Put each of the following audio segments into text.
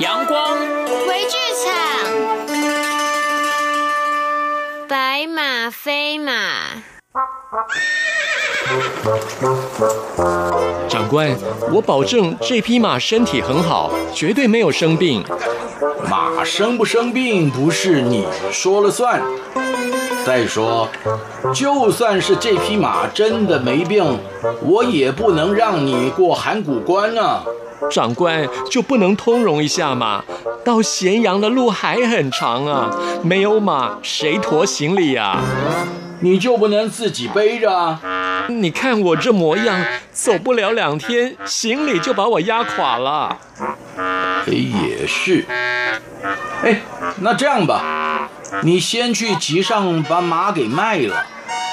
阳光，回剧场，白马飞马。长官，我保证这匹马身体很好，绝对没有生病。马生不生病不是你说了算。再说，就算是这匹马真的没病，我也不能让你过函谷关啊。长官就不能通融一下吗？到咸阳的路还很长啊，没有马谁驮行李呀？你就不能自己背着啊？你看我这模样，走不了两天，行李就把我压垮了。哎，也是。哎，那这样吧，你先去集上把马给卖了，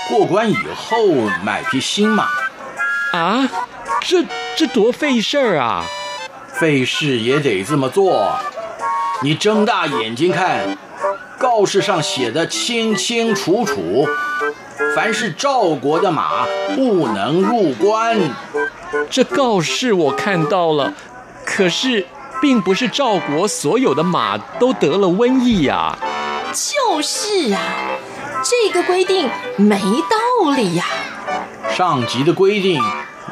过关以后买匹新马。啊，这这多费事儿啊！费事也得这么做。你睁大眼睛看，告示上写的清清楚楚。凡是赵国的马不能入关。这告示我看到了，可是并不是赵国所有的马都得了瘟疫呀。就是啊，这个规定没道理呀。上级的规定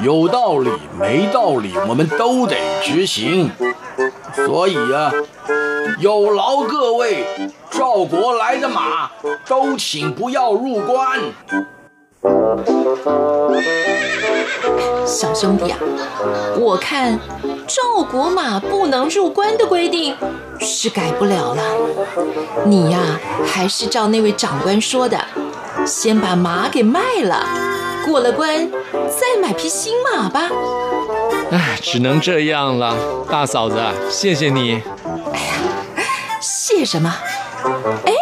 有道理没道理，我们都得执行。所以啊，有劳各位。赵国来的马都请不要入关。小兄弟啊，我看赵国马不能入关的规定是改不了了。你呀，还是照那位长官说的，先把马给卖了，过了关再买匹新马吧。唉，只能这样了。大嫂子，谢谢你。哎呀，谢什么？哎，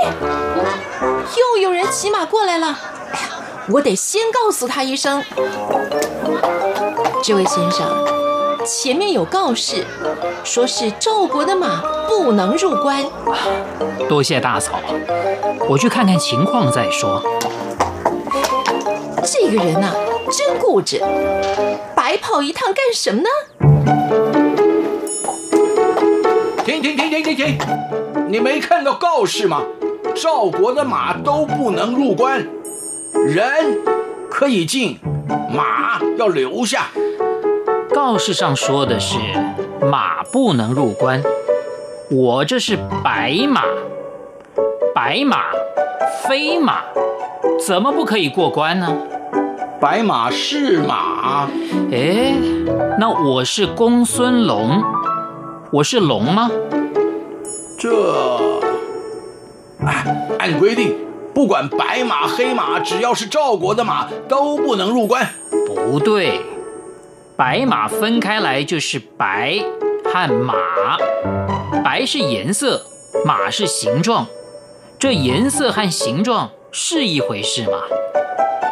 又有人骑马过来了。哎呀，我得先告诉他一声。这位先生，前面有告示，说是赵国的马不能入关。多谢大嫂，我去看看情况再说。这个人呐，真固执，白跑一趟干什么呢？停停停停停停！你没看到告示吗？赵国的马都不能入关，人可以进，马要留下。告示上说的是马不能入关，我这是白马，白马飞马，怎么不可以过关呢？白马是马，哎，那我是公孙龙，我是龙吗？这，哎，按规定，不管白马黑马，只要是赵国的马都不能入关。不对，白马分开来就是白和马，白是颜色，马是形状，这颜色和形状是一回事吗？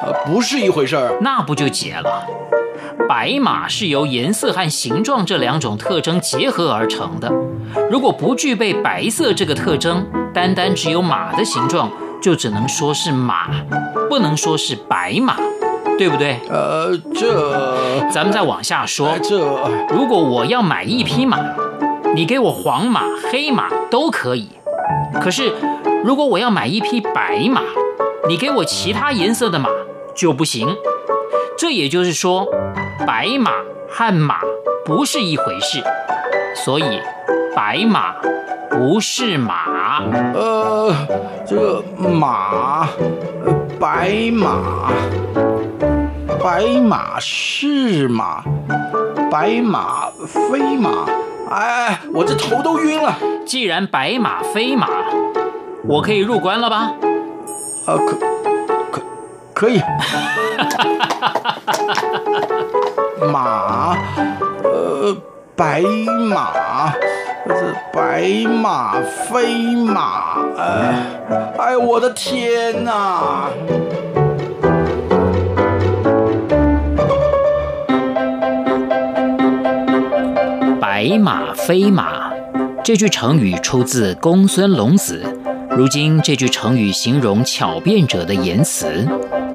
呃，不是一回事儿，那不就结了？白马是由颜色和形状这两种特征结合而成的。如果不具备白色这个特征，单单只有马的形状，就只能说是马，不能说是白马，对不对？呃，这咱们再往下说。这如果我要买一匹马，你给我黄马、黑马都可以。可是如果我要买一匹白马，你给我其他颜色的马就不行。这也就是说，白马和马不是一回事，所以白马不是马。呃，这个马，白马，白马是马，白马飞马。哎，我这头都晕了。既然白马飞马，我可以入关了吧？啊，可可可以。马，呃，白马，这白马飞马，哎，哎，我的天哪！白马飞马，这句成语出自公孙龙子。如今这句成语形容巧辩者的言辞。